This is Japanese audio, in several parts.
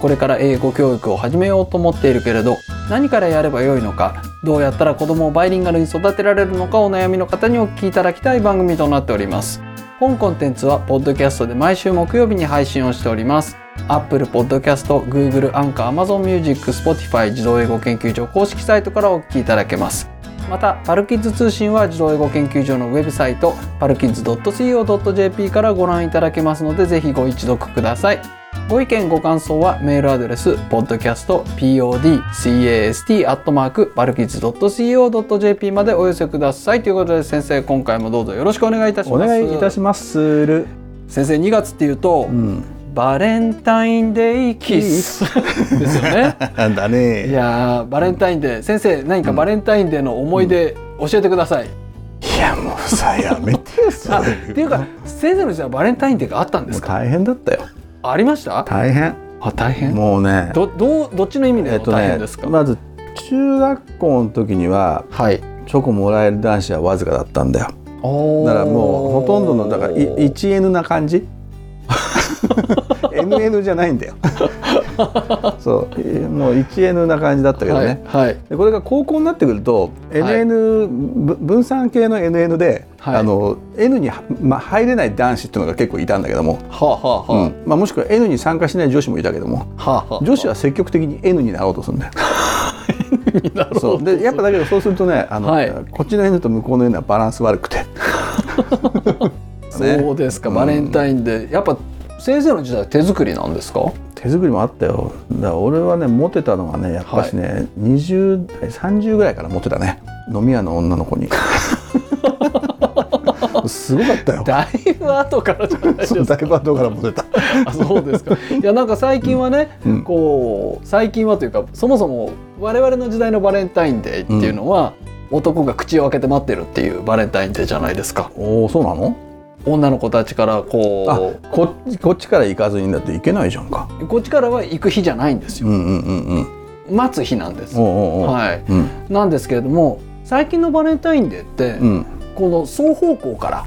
これから英語教育を始めようと思っているけれど何からやればよいのかどうやったら子供をバイリンガルに育てられるのかお悩みの方にお聞きいただきたい番組となっております。本コンテンツはポッドキャストで毎週木曜日に配信をしております。Apple Podcast、Google、Anchor、Amazon Music、Spotify 児童英語研究所公式サイトからお聞きいただけます。またパルキッズ通信は児童英語研究所のウェブサイトパルキッズ .co.jp からご覧いただけますのでぜひご一読ください。ご意見ご感想はメールアドレス podcastpodcast.co.jp までお寄せください。ということで先生今回もどうぞよろしくお願いいたします。お願いいたします。る、先生2月っていうと、うん、バレンタインデーキス。ですよね。だね。いやーバレンタインデー。先生何かバレンタインデーの思い出教えてください、いやもうさやめてよっていうか先生の時代はバレンタインデーがあったんですか？大変だったよありました？大変。あ大変？もうね。どどうどっちの意味で大変ですか、まず中学校の時にははい。チョコもらえる男子はわずかだったんだよ。だからもうほとんどのだからい 1N な感じ NN じゃないんだよ。そう。えもう 1N な感じだったけどね、はい、はい、でこれが高校になってくると NN、ぶ分散系の NN で、はい。あの N には、まあ、入れない男子っていうのが結構いたんだけども、はあ、はあはあ、うん。まあ、もしくは N に参加しない女子もいたけども。はあはあ女子は積極的に N になろうとするんだよ。そう。でやっぱだけどそうするとねあの、はい。こっちの N と向こうの N はバランス悪くて。ね。そうですか、うん。バレンタインデーやっぱ先生の時代は手作りなんですか？手作りもあったよ。だから俺はねモテたのはねやっぱしね、20代30ぐらいからモテたね。飲み屋の女の子に。すごかったよ。だいぶ後からじゃないですか？だいぶ後からモテた。あそうですか。いやなんか最近はね、うん。こう最近はというかそもそも我々の時代のバレンタインデーっていうのは、男が口を開けて待ってるっていうバレンタインデーじゃないですか。おおそうなの？女の子たちからあここっちこっちから行かずにだって行けないじゃんか。うこっちからは行く日じゃないんですよ、うんうんうんうん。待つ日なんです、はい。うん。なんですけれども最近のバレンタインデーって、うん。この双方向から。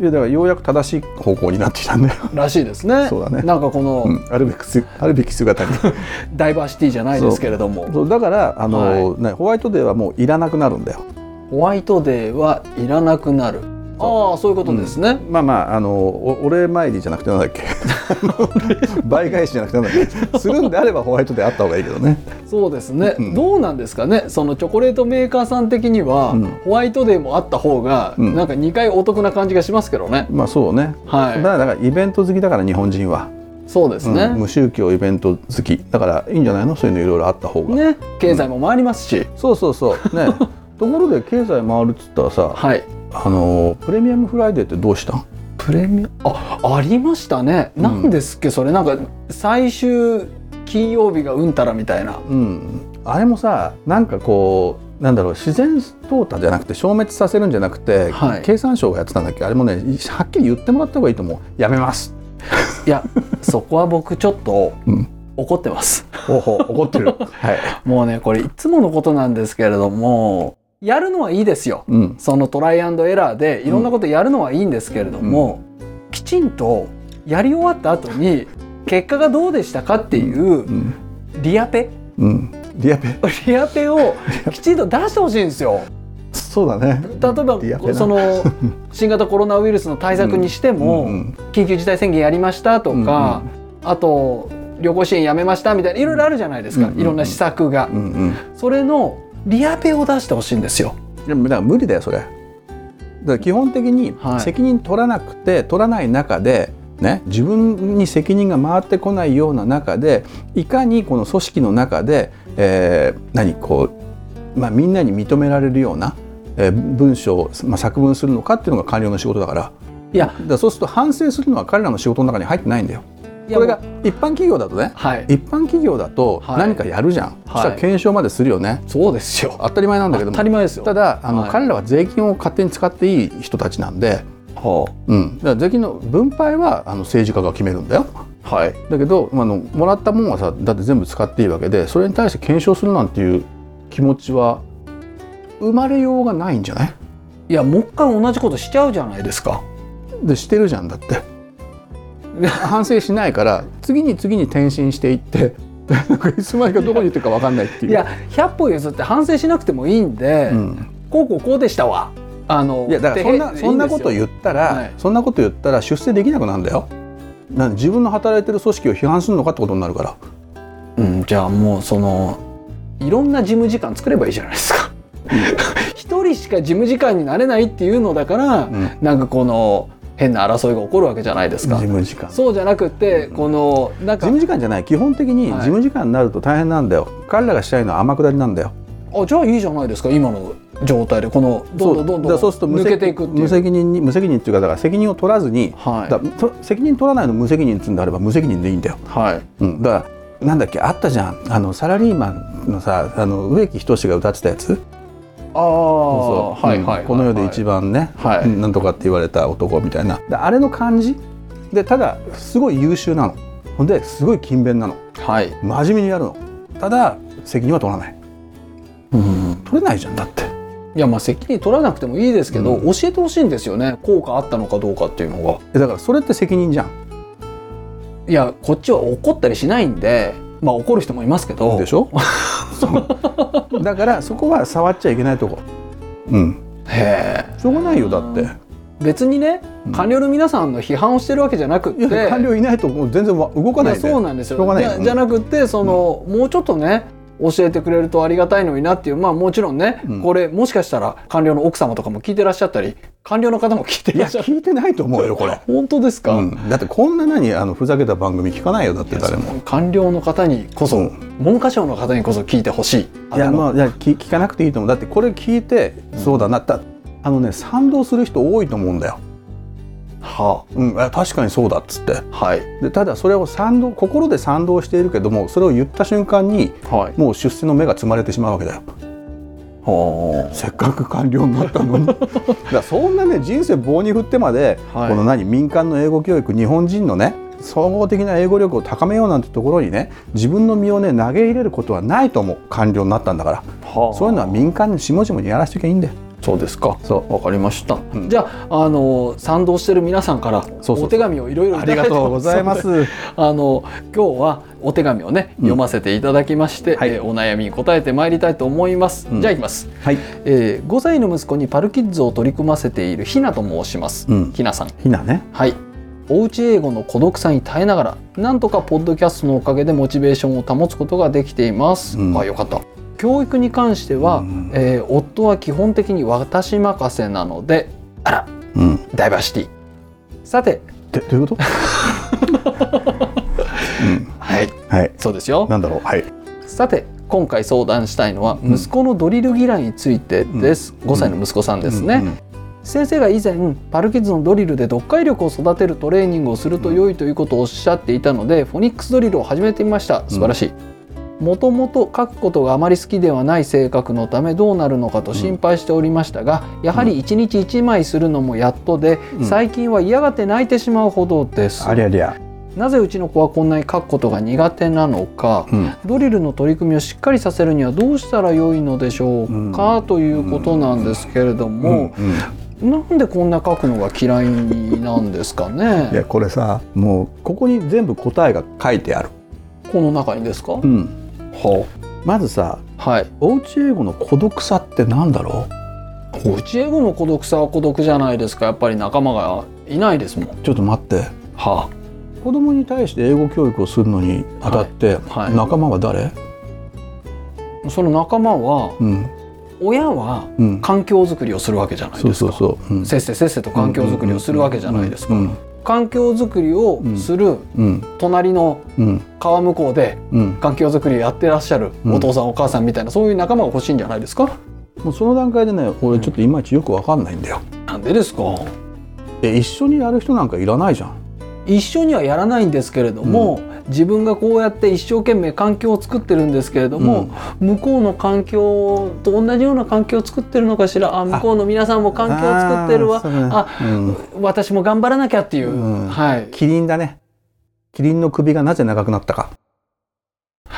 いやだからようやく正しい方向になってきたんだよ、らしいですね。そうだね。なんかこの、うん、あるべきすあるべき姿に。ダイバーシティじゃないですけれども。そう。だからあの、ね、ホワイトデーはもういらなくなるんだよ。ホワイトデーはいらなくなるああそういうことですね、まあまああのおお礼参りじゃなくてなんだっけ？倍返しじゃなくてなんだっけ？するんであればホワイトデーあった方がいいけどね。そうですね、うん。どうなんですかね？そのチョコレートメーカーさん的には、うん。ホワイトデーもあった方が、うん。なんか2回お得な感じがしますけどね。まあそうね、はい。だからだからイベント好きだから日本人は、そうですね、うん。無宗教イベント好き。だからいいんじゃないの？そういうのいろいろあった方が、ね。経済も回りますし、そうそうそう。ね。ところで経済回るっつったらさはいあのプレミアムフライデーってどうしたん？プレミアあありましたね、うん。なんですっけそれ。なんか最終金曜日がうんたらみたいな。うん。あれもさなんかこうなんだろう自然淘汰じゃなくて消滅させるんじゃなくて、はい。経産省がやってたんだっけ？あれもねはっきり言ってもらった方がいいと思う。やめます。いやそこは僕ちょっとうん。怒ってます。ほうほう怒ってる。はい。もうねこれいつものことなんですけれどもやるのはいいですよ。うん。そのトライアンドエラーでいろんなことやるのはいいんですけれども、きちんとやり終わった後に結果がどうでしたかっていううん。リアペ？うん。リアペ？リアペをきちんと出してほしいんですよ。そうだね。例えばその 新型コロナウイルスの対策にしても、うん。うん。緊急事態宣言やりましたとか、あと旅行支援やめましたみたいないろいろあるじゃないですか、うんうんうん。いろんな施策が、うんうん。それのリアペを出してほしいんですよ。でもだから無理だよそれだから基本的にはい責任取らなくて、取らない中でね、自分に責任が回ってこないような中でいかにこの組織の中で、えー何こう、まあ、みんなに認められるような、えー文章を、まあ、作文するのかっていうのが官僚の仕事だからいやだからそうすると反省するのは彼らの仕事の中に入ってないんだよ。これが一般企業だとねはい。一般企業だとはい。何かやるじゃん、そしたら検証までするよね。そうですよ。当たり前なんだけど当もたり前ですよ。ただあの、はい。彼らは税金を勝手に使っていい人たちなんで、はうん、だから税金の分配はあの政治家が決めるんだよ。あはい。だけど、まあ、あのもらったもんはさだって全部使っていいわけでそれに対して検証するなんていう気持ちは生まれようがないんじゃない？いやもう一回同じことしちゃうじゃないですか。でしてるじゃんだって反省しないから次に次に転身していっていつまでかどこに行ってるか分かんないっていう。いや100歩譲って反省しなくてもいいんで、うんこうこうこうでしたわあのいやだからそんなでそんなこと言ったら、はいそんなこと言ったら出世できなくなるんだよ。なん自分の働いてる組織を批判するのかってことになるから。うん、じゃあもうそのいろんな事務次官作ればいいじゃないですか。一人しか事務次官になれないっていうのだから、んなんかこの変な争いが起こるわけじゃないです事か。務時間。事そうじゃなくてこのなんか務時間じゃない基本的に事はい務時間になると大変なんだよ。彼らがしたいのは天下りなんだよ。あじゃあいいじゃないですか今の状態でこのどんどんどんどんそうすると無抜責けていく。無責任に無責任っていうかだから責任を取らずに、はだと責任取らないの無責任っつうんであれば無責任でいいんだよ。いはい。うん、だからなんだっけあったじゃんあのサラリーマンのさあの植木仁が歌ってたやつああはいはい、うんこの世で一番ね、はい。うんなんとかって言われた男みたいな。であれの感じ？でただすごい優秀なの。ほんですごい勤勉なの。はい。真面目にやるの。ただ責任は取らない。うん。取れないじゃんだって。いやまあ責任取らなくてもいいですけど、うん。教えてほしいんですよね。効果あったのかどうかっていうのが。えだからそれって責任じゃん。いやこっちは怒ったりしないんでまあ怒る人もいますけど。でしょ？だからそこは触っちゃいけないとこ。うん。へえ。しょうがないよだって。別にねうん。官僚の皆さんの批判をしてるわけじゃなくって。官僚いないともう全然わ動かないそうなんですよ。じゃじゃなくってその、もうちょっとね教えてくれるとありがたいのになっていうまあもちろんね、うん。これもしかしたら官僚の奥様とかも聞いてらっしゃったり官僚の方も聞いていやらっしゃる。聞いてないと思うよこれ、本当ですか、うん、だってこんな何あのふざけた番組聞かないよだって誰も。官僚の方にこそ、う。ん文科省の方にこそ聞いてほしい。いやまあいや聞聞かなくていいと思う。だってこれ聞いて、そうだな。ったあのね賛同する人多いと思うんだよ、はうん、あ確かにそうだっつって。あはい。でただそれを賛同心で賛同しているけどもそれを言った瞬間にはい。もう出世の目が積まれてしまうわけだよ。はせっかく官僚になったのに。だそんなね人生棒に振ってまで、はい。この何民間の英語教育日本人のね総合的な英語力を高めようなんてところにね自分の身をね投げ入れることはないと思う。官僚になったんだから。あはあ。そういうのは民間に下々にやらせておきゃいいんだよそうですか。そう。わかりました、うん。じゃああの賛同してる皆さんからお手紙をいろいろありがとうございます。あの今日はお手紙をねうん。読ませていただきまして、はい。えーお悩みに答えてまいりたいと思います、うん。じゃあいきます、はい。えー、5歳の息子にパルキッズを取り組ませているひなと申します、うん。ひなさん。ひなね。はい。おうち英語の孤独さに耐えながらなんとかポッドキャストのおかげでモチベーションを保つことができています、うん。あよかった教育に関しては、うんえー夫は基本的に私任せなのであらうん。ダイバーシティ。さて。でどういうこと？うん。はい。はい。そうですよ。なんだろう？はい。さて今回相談したいのはうん。息子のドリル嫌いについてです、5歳の息子さんですね、うんうん先生が以前パルキッズのドリルで読解力を育てるトレーニングをすると良いということをおっしゃっていたので、フォニックスドリルを始めてみました。素晴らしい、もともと書くことがあまり好きではない性格のためどうなるのかと心配しておりましたが、やはり1日1枚するのもやっとで、うん。最近は嫌がって泣いてしまうほどです。ありゃりゃ。なぜうちの子はこんなに書くことが苦手なのか、うん。ドリルの取り組みをしっかりさせるにはどうしたら良いのでしょうか、ということなんですけれども、うん。うん。なんでこんな書くのが嫌いなんですかいねやこれさもうここに全部答えが書いてある、この中にですか、うん、はまずさはい。おうち英語の孤独さってなんだろおうち英語の孤独さは孤独じゃないですか。やっぱり仲間がいないですもん。うちょっと待って。は子供に対して英語教育をするのにあたって、はい。はい。仲間は誰、あその仲間はうん。親はうん、環境づくりをするわけじゃないですか。せっせせっせと環境づくりをするわけじゃないですか。うん環境づくりをするうん。隣のうん。川向こうでうん。環境づくりやってらっしゃるうん。お父さんお母さんみたいなそういう仲間が欲しいんじゃないですか？もうその段階でね俺ちょっといまいちよくわかんないんだよ。なんでですか？え一緒にやる人なんかいらないじゃん一緒にはやらないんですけれども、自分がこうやって一生懸命環境を作ってるんですけれども、向こうの環境と同じような環境を作ってるのかしらあ向こうの皆さんも環境を作ってるわ。あうね。あ、うん。私も頑張らなきゃっていう、うん。はい。キリンだね。キリンの首がなぜ長くなったか、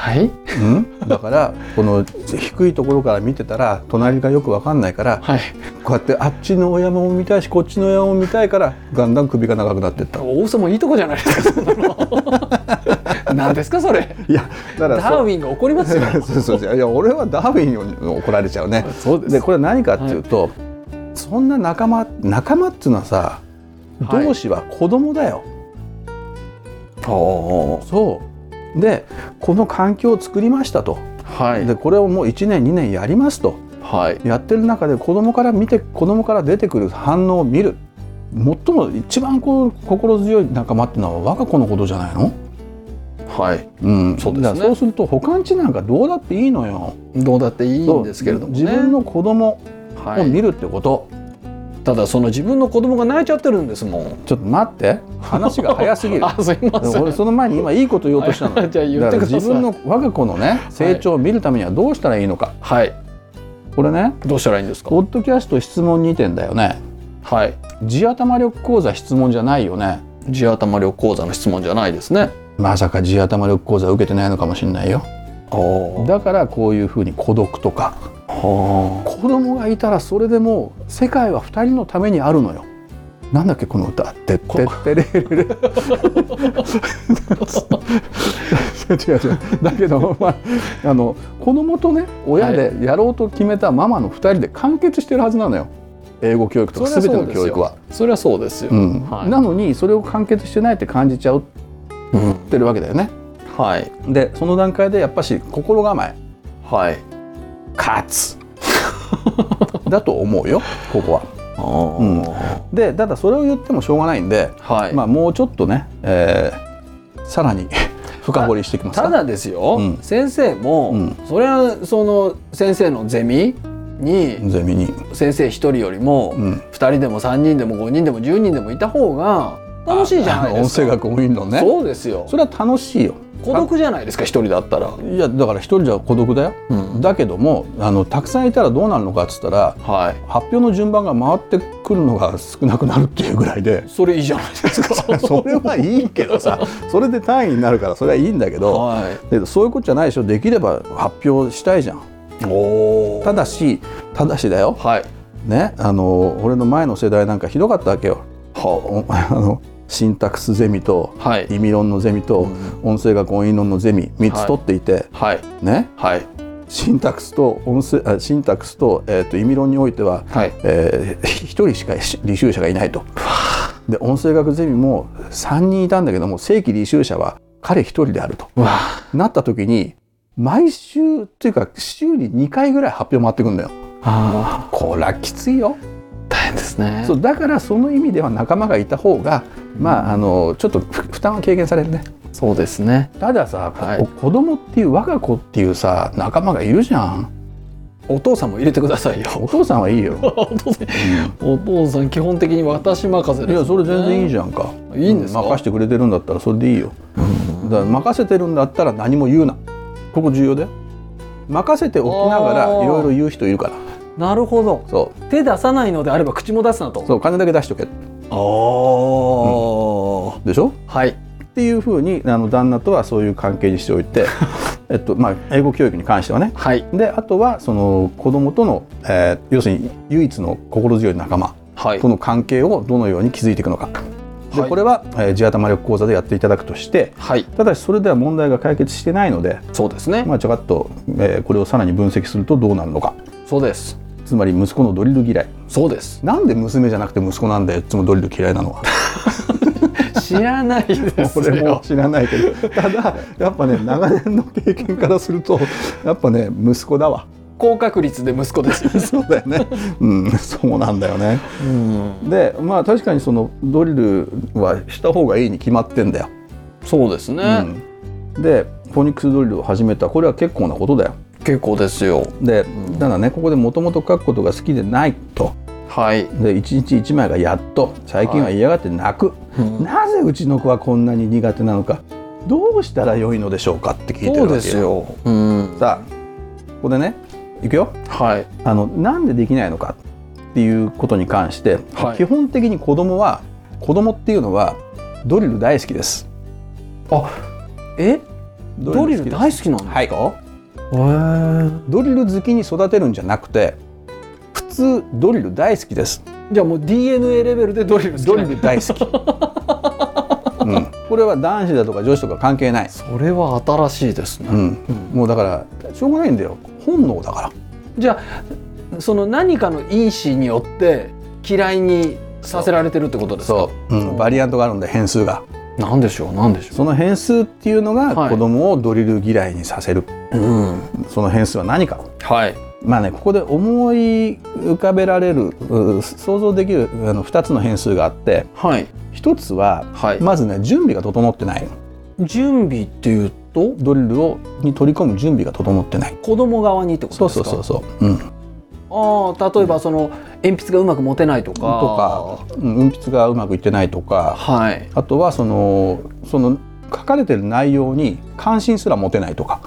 はい。うん、だからこの低いところから見てたら隣がよくわかんないからはい。こうやってあっちのお山も見たいしこっちの山も見たいからだんだん首が長くなっていった。大嘘もいいとこじゃないですか。そんなの何ですかそれ。いやだからダーウィンが怒りますよ。そうそうそう。いや俺はダーウィンに怒られちゃうね。そうです。でこれは何かっていうと、そんな仲間仲間っていうのはさはい。同志は子供だよ、そうでこの環境を作りましたと。はい。でこれをもう1年2年やりますと。はい。やってる中で子供から見て子供から出てくる反応を見る。最も一番こう心強い仲間っていうのは我が子のことじゃないの、はい。うん、そうですね。そうすると他んちなんかどうだっていいのよ。どうだっていいんですけれどもね。自分の子供はい、を見るってこと、ただその自分の子供が泣いちゃってるんですもん。ちょっと待って。話が早すぎる。あすいません。俺その前に今いいこと言おうとしたの。はいじゃあ言ってください。自分の我が子のね成長を見るためにはどうしたらいいのか、はい。これねどうしたらいいんですか？ポッドキャスト質問2点だよね。はい。地頭力講座質問じゃないよね。地頭力講座の質問じゃないですね。まさか地頭力講座受けてないのかもしれないよ。あだからこういうふうに孤独とか子供がいたらそれでもう世界は2人のためにあるのよ。なんだっけこの歌「てってってれれれ」違う違う。だけど、まあ、あの子供とね親でやろうと決めたママの2人で完結してるはずなのよ。英語教育とか全ての教育は。それはそうですよ、うん。はい。なのにそれを完結してないって感じちゃうっうんてるわけだよね。はい。でその段階でやっぱし心構え。はい。勝つ。だと思うよここは。うん。でただそれを言ってもしょうがないんで、はい、まあ、もうちょっとね、えーさらに 深掘りしていきますか。ただですよ、うん。先生も、うん。それはその先生のゼミにゼミに、先生一人よりもうん、2人でも3人でも5人でも10人でもいた方が楽しいじゃないですか。あ音声学多いのね。そうですよ。それは楽しいよ孤独じゃないですか一人だったら。いやだから一人じゃ孤独だよ、うん。だけどもあのたくさんいたらどうなるのかっつったらはい。発表の順番が回ってくるのが少なくなるっていうぐらいで。それいいじゃないですか。それはいいけどさそれで単位になるからそれはいいんだけど、はでそういうことじゃないでしょ。できれば発表したいじゃん。ただしただしだよ。はい。ねあの俺の前の世代なんかひどかったわけよ。はおあのシンタクスゼミとはい。意味論のゼミと音声学音韻論のゼミ3つ取っていて、はい。ね？はい。シンタクスと音声あシンタクスと,、えー、と意味論においては、はい。えー、1人しか履修者がいないと。で音声学ゼミも3人いたんだけども正規履修者は彼1人であると。わなった時に毎週っていうか週に2回ぐらい発表回ってくんだよ。あこれはきついよ。大変ですね。そうだからその意味では仲間がいた方がまああのちょっとふ負担は軽減されるね。そうですね。たださ、はいこ子供っていう我が子っていうさ仲間がいるじゃん。お父さんも入れてくださいよ。お父さんはいいよ。お父さん、お父さん基本的に私任せです、いやそれ全然いいじゃゃんか。ん。いいんですか？任してくれてるんだったらそれでいいよ。だから任せてるんだったら何も言うな。ここ重要だよ。任せておきながらいろいろ言う人いるから。なるほど。そ手出さないのであれば口も出すなと。うそう金だけ出しとけああ、でしょ？はい。っていうふうにあの旦那とはそういう関係にしておいて、えっとまあ英語教育に関してはね。はい。であとはその子供との、えー要するに唯一の心強い仲間はいと。の関係をどのように築いていくのか。ではいこれは、えー地頭力講座でやっていただくとしてはい。ただしそれでは問題が解決してないので、そうですね。まあ、ちょかっと、えーこれをさらに分析するとどうなるのかそうです。つまり息子のドリル嫌い。そうです。なんで娘じゃなくて息子なんだよ。いつもドリル嫌いなのは。知らないです 俺もよ。知らないけど。ただやっぱね長年の経験からするとやっぱね息子だわ。高確率で息子ですよ。そうだよね。うんそうなんだよね。うん。でまあ確かにそのドリルはした方がいいに決まってんだよ、そうですね。うん、でフォニックスドリルを始めた。これは結構なことだよ結構ですよ。でただねここでもともと書くことが好きでないと。はい、で一日一枚がやっと最近は嫌がって泣く、うん。なぜうちの子はこんなに苦手なのか。どうしたらよいのでしょうかって聞いてるわけよ。すよ、うん、さあここでねいくよ。はい。あのなんでできないのかっていうことに関して、はい。基本的に子供は子供っていうのはドリル大好きです。あえ？ドリル大好きなんですか、へードリル好きに育てるんじゃなくて普通ドリル大好きです。じゃあもう DNA レベルでドリルドリル大好き、うん、これは男子だとか女子とか関係ない、それは新しいですね、うん、もうだからしょうがないんだよ。本能だから。じゃあその何かの因子によって嫌いにさせられてるってことですか？そう、うん、バリアントがあるんで変数がなんでしょうなんでしょその変数っていうのがはい。子供をドリル嫌いにさせる、ううん。その変数は何か。はい。まあねここで思い浮かべられるう想像できるあの2つの変数があってはい。1つははい、まずね準備が整ってない準備っていうと？ドリルをに取り込む準備が整ってない。子供側にってことそうですか？そうそうそう、うん、ああ例えばその鉛筆がうまく持てないとか。とか、うん鉛筆がうまくいってないとか。はい。あとはそのその書かれてる内容に関心すら持てないとか。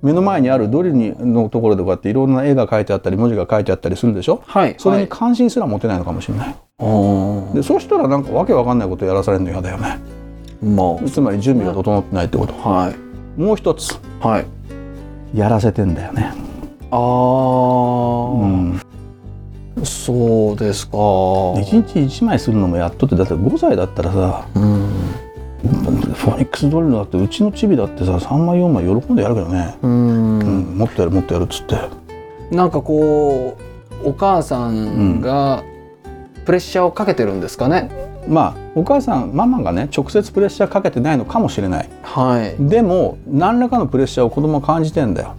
目の前にあるドリルにのところでこうやっていろんな絵が書いてあったり文字が書いてあったりするでしょ。はい。それにはい。関心すら持てないのかもしれない、あー。でそうしたらなんかわけわかんないことやらされるの嫌だよね。まつまり準備が整ってないってこと。あはい。もう一つ。はい。やらせてんだよね、ああ、ですか。一日一枚するのもやっとってだって5歳だったらさうんフォニックスドリルだってうちのチビだってさ3枚4枚喜んでやるけどね、ううん。んもっとやるもっとやるっつって。なんかこうお母さんがプレッシャーをかけてるんですかね、まあお母さんママがね直接プレッシャーかけてないのかもしれない。はい。でも何らかのプレッシャーを子供は感じてんだよ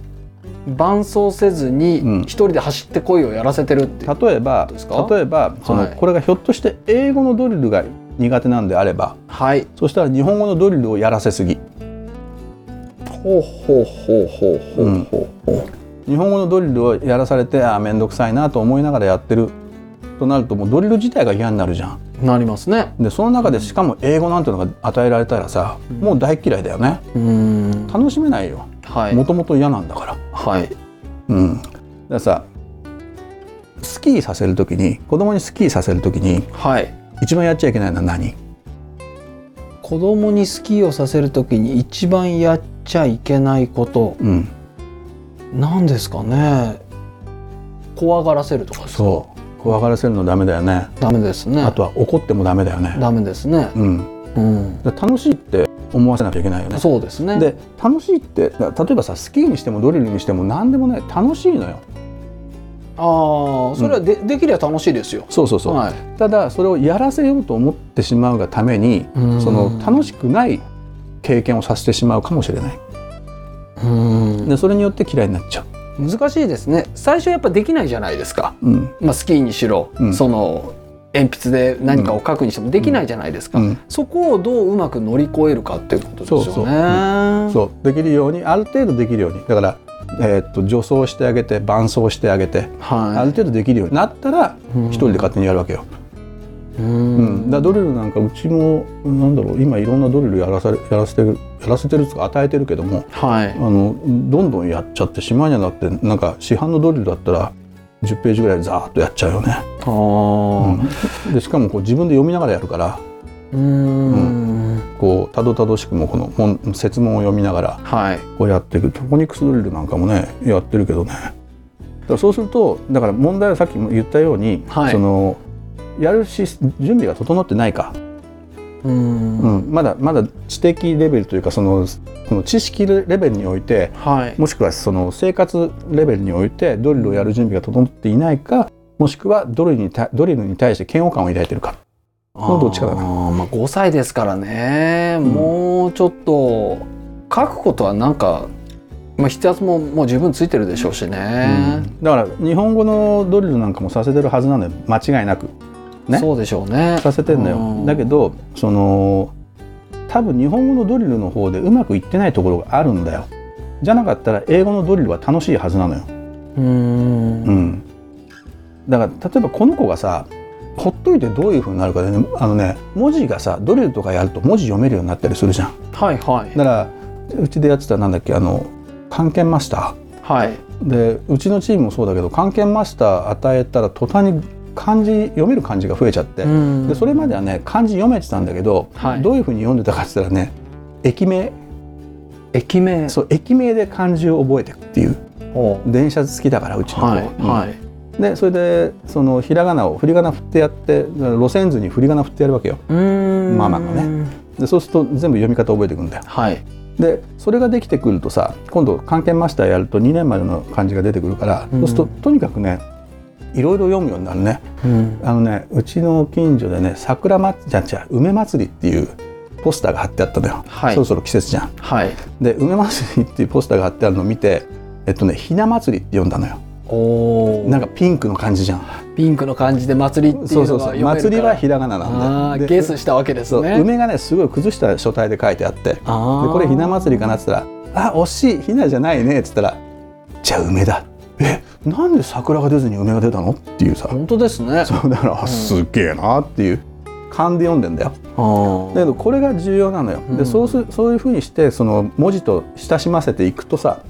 伴走せずにうん。一人で走ってこいをやらせてるって。例えば例えばその、はいこれがひょっとして英語のドリルが苦手なんであればはい。そしたら日本語のドリルをやらせすぎ。ほうほうほうほうほうほう。ほ日本語のドリルをやらされてあ面倒くさいなと思いながらやってる。となるともうドリル自体が嫌になるじゃん。うなりますね。でその中でしかも英語なんていうのが与えられたらさ、もう大嫌いだよね。うん。楽しめないよ。はい。もともと嫌なんだからはい。うん。だからさスキーさせる時に子供にスキーさせる時にはい。一番やっちゃいけないのは何？子供にスキーをさせるときに一番やっちゃいけないこと。うん。なんですかね。怖がらせるとか？そう。怖がらせるのダメだよね。ダメですね。あとは怒ってもダメだよね。ダメですね。うん。うん。楽しいって思わせなきゃいけないよね。そうですね。で楽しいって例えばさスキーにしてもドリルにしても何でもね楽しいのよ。ああそれはで,、できれば楽しいですよ。そうそうそう、はい。ただそれをやらせようと思ってしまうがためにうん。その楽しくない経験をさせてしまうかもしれない。うん。でそれによって嫌いになっちゃう、難しいですね。最初やっぱできないじゃないですか、うん。まあ、スキーにしろ、うん。その鉛筆で何かを書くにしてもできないじゃないですか、うん、そこをどううまく乗り越えるかっていうことですよね。そうできるようにある程度できるように。だから、えーっと助走してあげて伴走してあげて、あはる程度できるようになったらい一人で勝手にやるわけよ、ううん。んだドリルなんかうちもなんだろう今いろんなドリルやらされやらせてるやらせてるとか与えてるけどもはい。あのどんどんやっちゃってしまいにはなってなんか市販のドリルだったら10ページぐらいザーッとやっちゃうよね、あー。うんでしかもこう自分で読みながらやるから。うん。こうたどたどしくもこの本説問を読みながら。はい。こうやっていく。フォニックスドリルなんかもねやってるけどね。だからそうするとだから問題はさっきも言ったように、はい。そのやるし準備が整ってないか、うん。うん、まだまだ知的レベルというかそのその知識レベルにおいてはい。もしくはその生活レベルにおいてドリルをやる準備が整っていないかもしくはドリルにたドリルに対して嫌悪感を抱いているか。のどっちかだな。まあ、5歳ですからね、ん。もうちょっと書くことはなんか、まあ、筆圧ももう十分ついてるでしょうしね、だから日本語のドリルなんかもさせてるはずなのよ。間違いなくね。そうでしょうね。させてんだよ。うん。だけどその多分日本語のドリルの方でうまくいってないところがあるんだよ。じゃなかったら英語のドリルは楽しいはずなのよ、うん。うん、だから例えばこの子がさほっといてどういうふうになるかでねあのね文字がさドリルとかやると文字読めるようになったりするじゃん。はいはい。だからうちでやってたなんだっけあの漢検マスタはい。ーでうちのチームもそうだけど漢検マスター与えたら途端に漢字読める漢字が増えちゃって、うん。でそれまではね漢字読めてたんだけど、はい。どういうふうに読んでたかって言ったらね駅名。駅名。そう駅名で漢字を覚えていくっていう。お電車好きだからうちの子、はいうん。はい。でそれでそのひらがなを振り仮名振ってやって路線図に振り仮名振ってやるわけよ。ママがね。でそうすると全部読み方覚えていくんだよ。はい。でそれができてくるとさ今度漢検マスターやると2年までの漢字が出てくるから、うん。そうするととにかくねいろいろ読むようになるね。うん。あのねうちの近所でね桜まじゃじゃ梅祭りっていうポスターが貼ってあったのよ、はい。そろそろ季節じゃん。はい。で梅祭りっていうポスターが貼ってあるのを見てえっとねひな祭りって読んだのよ。おおなんかピンクの感じじゃん。ピンクの感じで祭りっていそうのが読めるから。祭りはひらがななんでゲスしたわけですね。梅がねすごい崩した書体で書いてあって。であー。これひな祭りかなって言ったら「あ惜しいひなじゃないね」っつったら「じゃあ梅だ」えなんで桜が出ずに梅が出たの？っていうさ。本当ですね。そうだから、あすっげえなっていう。勘で読んでんだよ。だけどこれが重要なのよ、うん。でそうすそういうふうにしてその文字と親しませていくとさ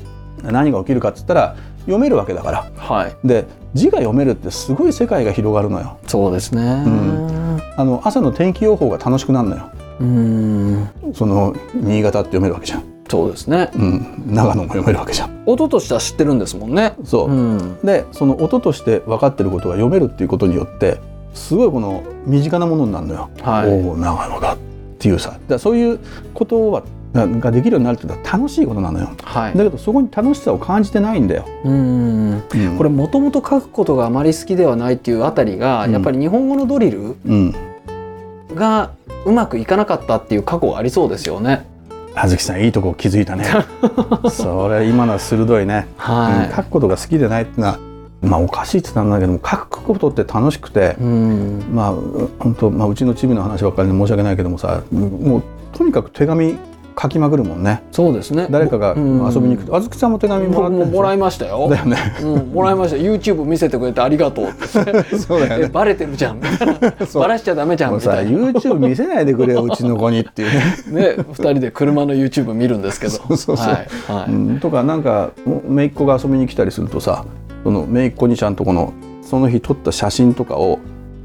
何が起きるかっつったら読めるわけだから。はい。で字が読めるってすごい世界が広がるのよ。そうですね。ん。あの朝の天気予報が楽しくなるのよ。うーん。その新潟って読めるわけじゃん、そうですね。うん、長野も読めるわけじゃん。音としては知ってるんですもんね。そう、うん。でその音として分かってることが読めるっていうことによってすごいこの身近なものになるのよ。はい。おお長野だっていうさ。だそういうことはがができるようになるっていうのは楽しいことなのよ。はい。だけどそこに楽しさを感じてないんだよ。うん。うん。これもともと書くことがあまり好きではないっていうあたりが、うん。やっぱり日本語のドリルうん。がうまくいかなかったっていう過去がありそうですよね。あずきさんいいとこ気づいたね。それ今のは鋭いね。はうん書くことが好きでないっていうのはまあおかしいって言ったんだけども書くことって楽しくてい。うん。まあ本当まあうちのチームの話ばっかりで申し訳ないけどもさもうとにかく手紙書きまくるもんねそうですね。誰かがうん遊びに行くと、あずきさんも手紙もらって僕ももらいまましたよ。だよねうん、もらいました。YouTube 見せてくれてありがとうって。そうだよねえバレてるじゃん バラしちゃダメじゃんみたいな。YouTube 見せないでくれようちの子にっていうね、ね、二人で車の YouTube 見るんですけど。そうそうそうはい。はい。うん、とかなんか姪っ子が遊びに来たりするとさその姪っ子にちゃんとこのその日撮った写真とかを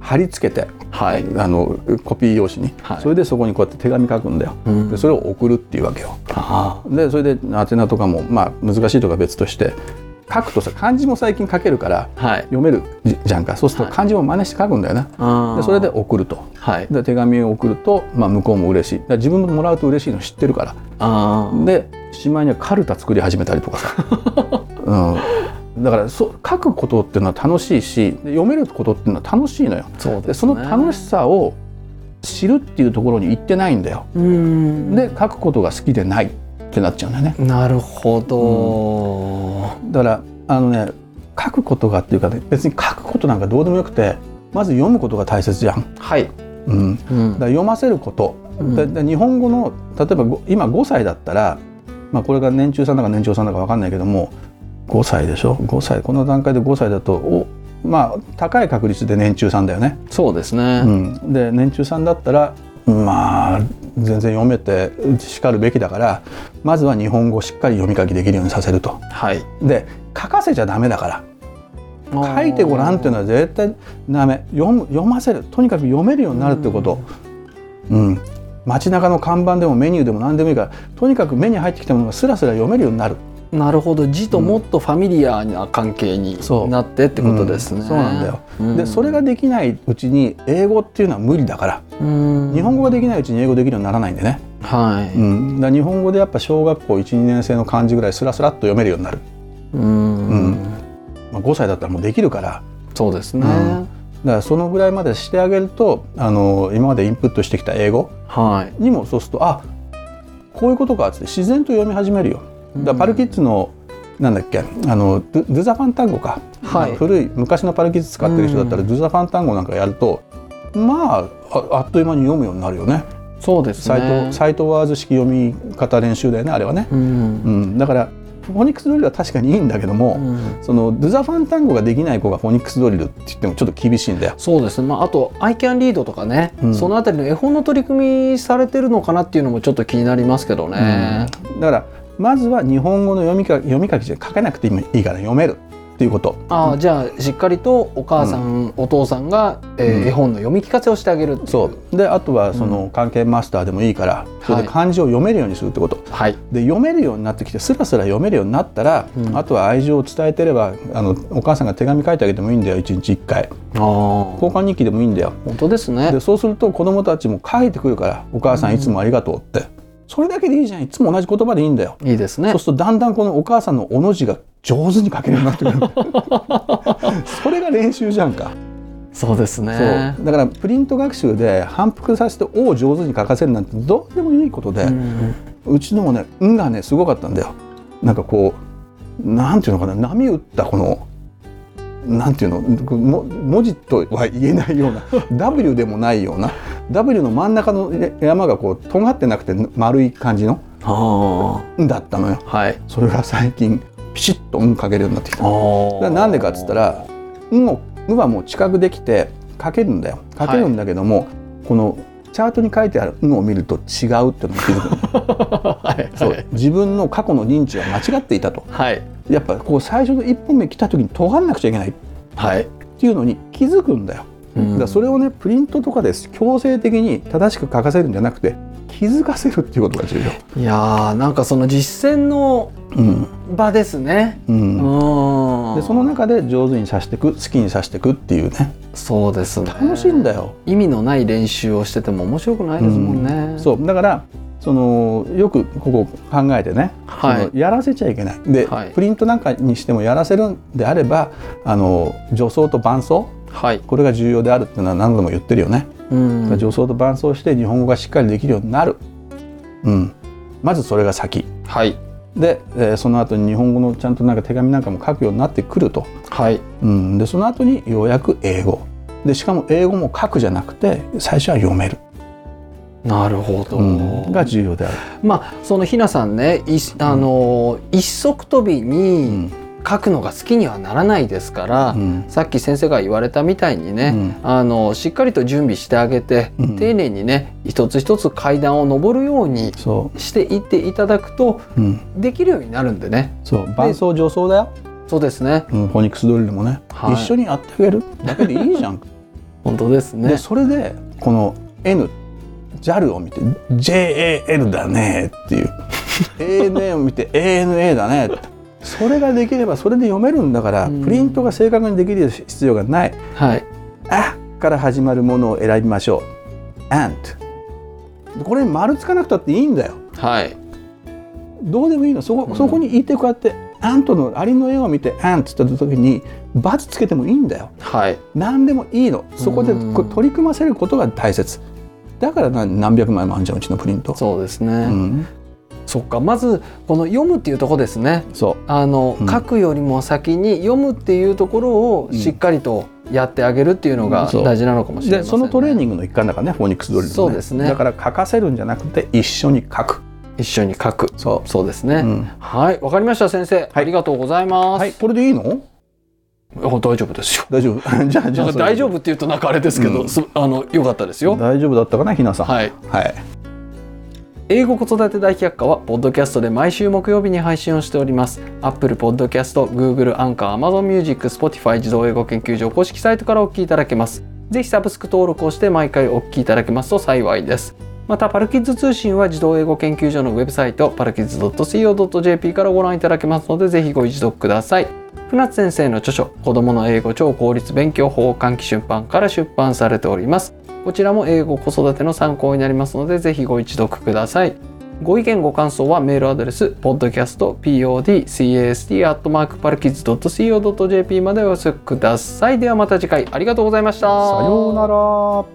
貼り付けて、はい。あのコピー用紙に、はい。それでそこにこうやって手紙書くんだよ、うん。でそれを送るっていうわけよ。あでそれで宛名とかもまあ難しいとか別として書くとさ漢字も最近書けるからーはい。読めるじじゃんか。そうするはい。と漢字も真似して書くんだよね、あーでそれで送ると。はい。で手紙を送ると、まあ、向こうも嬉しい。自分ももらうと嬉しいの知ってるから。でしまいにはカルタ作り始めたりとかさ、うん、だからそ書くことっていうのは楽しいしで読めることっていうのは楽しいのよそうです、ね。でその楽しさを知るっていうところに行ってないんだようん。で書くことが好きでないってなっちゃうんだよねなるほど。だからあのね書くことがっていうかね別に書くことなんかどうでもよくてまず読むことが大切じゃん、はい。うん、うん。ら読ませること、うん日本語の例えばご今5歳だったら、まあ、これが年中さんだか年長さんだか分かんないけども5歳でしょ？5歳。この段階で5歳だとおまあ高い確率で年中さんだよね。そうですね。うん、で年中さんだったらまあ全然読めてしかるべきだからまずは日本語をしっかり読み書きできるようにさせると。はい。で書かせちゃダメだから。書いてごらんっていうのは絶対ダメ。読む読ませる。とにかく読めるようになるってこと、うん。街中の看板でもメニューでも何でもいいからとにかく目に入ってきたものがスラスラ読めるようになるなるほど。字ともっとファミリアな関係にそうなってってことですね。うん。そうなんだよ、うん。でそれができないうちに英語っていうのは無理だから、うん。日本語ができないうちに英語できるようにならないんでね、はい。うん、だ日本語でやっぱ小学校12年生の漢字ぐらいスラスラっと読めるようになる、うん。うん。まあ、5歳だったらもうできるから。そうですね。うん。だからそのぐらいまでしてあげるとあの今までインプットしてきた英語はい。にもそうするとあこういうことかって自然と読み始めるよ。だパルキッズのなんだっけあのドゥザファン単語か、はい。古い昔のパルキッズ使ってる人だったら、うん。ドゥザファン単語なんかやるとまあああっという間に読むようになるよね。そうですサイトね。サイトワーズ式読み方練習だよねあれはね。うん。うん、だからフォニックスドリルは確かにいいんだけども、うん。そのドゥザファン単語ができない子がフォニックスドリルって言ってもちょっと厳しいんだよ。そうですね、まあ、あと「I can read」とかね、うん。そのあたりの絵本の取り組みされてるのかなっていうのもちょっと気になりますけどね。うん。だからまずは日本語の読みか読み書きじゃ書けなくてもいいから読めるっていうこと。ああじゃあしっかりとお母さん、お父さんが、えーうん。絵本の読み聞かせをしてあげるそう。であとはその関係マスターでもいいから、それで漢字を読めるようにするってこと。はい。で読めるようになってきてスラスラ読めるようになったら、うん。あとは愛情を伝えてればあのお母さんが手紙書いてあげてもいいんだよ1日1回。ああ。交換日記でもいいんだよ。本当ですね。でそうすると子供たちも書いてくるから「お母さんいつもありがとう」って、それだけでいいじゃん。いつも同じ言葉でいいんだよ、いいですね。そうするとだんだんこのお母さんのおの字が上手に書けるようになってくる。それが練習じゃんか、そうですそう。ねだからプリント学習で反復させて「お」を上手に書かせるなんてどうでもいいことで、うん。うちのもね「ん」がねすごかったんだよ。なんかこうなんていうのかな波打ったこのなんていうの？も文字とは言えないような W でもないような W の真ん中の山がこう尖ってなくて丸い感じのだったのよ。あはい。それが最近ピシッと「ん」書けるようになってきた。なんでかっつったら「ん」を「ん」はもう近くできて書けるんだよ。書けるんだけども、このチャートに書いてある「ん」を見ると違うっていうのに気づくの。はい。そう。自分の過去の認知は間違っていたと。はいやっぱこう最初の一本目来た時に尖んなくちゃいけない。っはい、ていうのに気づくんだよ、うん。だそれをねプリントとかです強制的に正しく書かせるんじゃなくて気づかせるっていうことが重要、いやーなんかその実践のうん。場ですね。うん。うん。でその中で上手にさしていく好きにさしていくっていうね。そうですね。楽しいんだよ、意味のない練習をしてても面白くないですもんね、そう。だからそのよくここ考えてね、はい。やらせちゃいけない。で、はい。プリントなんかにしてもやらせるんであればあの助走と伴走はい、これが重要であるっていうのは何度も言ってるよね、うん。助走と伴走して日本語がしっかりできるようになる、うん、まずそれが先。はい。で、えーその後に日本語のちゃんとなんか手紙なんかも書くようになってくると、はい。うん、でその後にようやく英語。でしかも英語も書くじゃなくて最初は読める、なるほど、うん、が重要である。まあそのひなさんねいあの、一足飛びうにん。書くのが好きにはならないですから、うん。さっき先生が言われたみたいにね、うん。あのしっかりと準備してあげて、うん。丁寧にね一つ一つ階段を上るようにそしていっていただくとう、うん、できるようになるんでね。そう。伴走助走だよ、そうですね。うん、フォニックスドリルもね、はい。一緒にやってあげるだけでいいじゃん。本当ですね。でそれでこの N JAL を見て JAL だねっていう。ANA を見て ANA だねって。それができればそれで読めるんだからうん。プリントが正確にできる必要がない。はい「あ」から始まるものを選びましょう「and」これに丸つかなくたっていいんだよ。はい。どうでもいいの。そこ,、うん。そこにいてこうやって「アントのアリの絵を見て「アン」って言った時にバツつけてもいいんだよ。はい。何でもいいの。そこで取り組ませることが大切だから何何百枚もあんじゃんうちのプリント。そうですね、うん、そっか。まずこの読むっていうところですね。そあの、うん。書くよりも先に読むっていうところをしっかりとやってあげるっていうのが大事なのかもしうれません、ね。でそのトレーニングの一環だからねフォニックスドリルの、そうですね。だから書かせるんじゃなくて一緒に書く。一緒に書く。そそうですね、う、うん。はい。わかりました先生、ありがとうございます、はい。これでいいの？あ大丈夫ですよ。大丈夫。じゃあじゃあ大丈夫って言うとなんかあれですけど、うん。すあの良かったですよ。大丈夫だったかなひなさん。はい。はい。英語子育て大百科はポッドキャストで毎週木曜日に配信をしております。Apple Podcast、Google、アンカー、Amazon Music、Spotify 自動英語研究所公式サイトからお聞きいただけます。ぜひサブスク登録をして毎回お聞きいただけますと幸いですまたパルキッズ通信は自動英語研究所のウェブサイトパルキッズ .co.jp からご覧いただけますのでぜひご一読ください。船津先生の著書子供の英語超効率勉強法換気出版から出版されております。こちらも英語子育ての参考になりますのでぜひご一読ください。ご意見ご感想はメールアドレス podcastpodcast.co.jp までお寄せください。ではまた次回ありがとうございました。さようなら。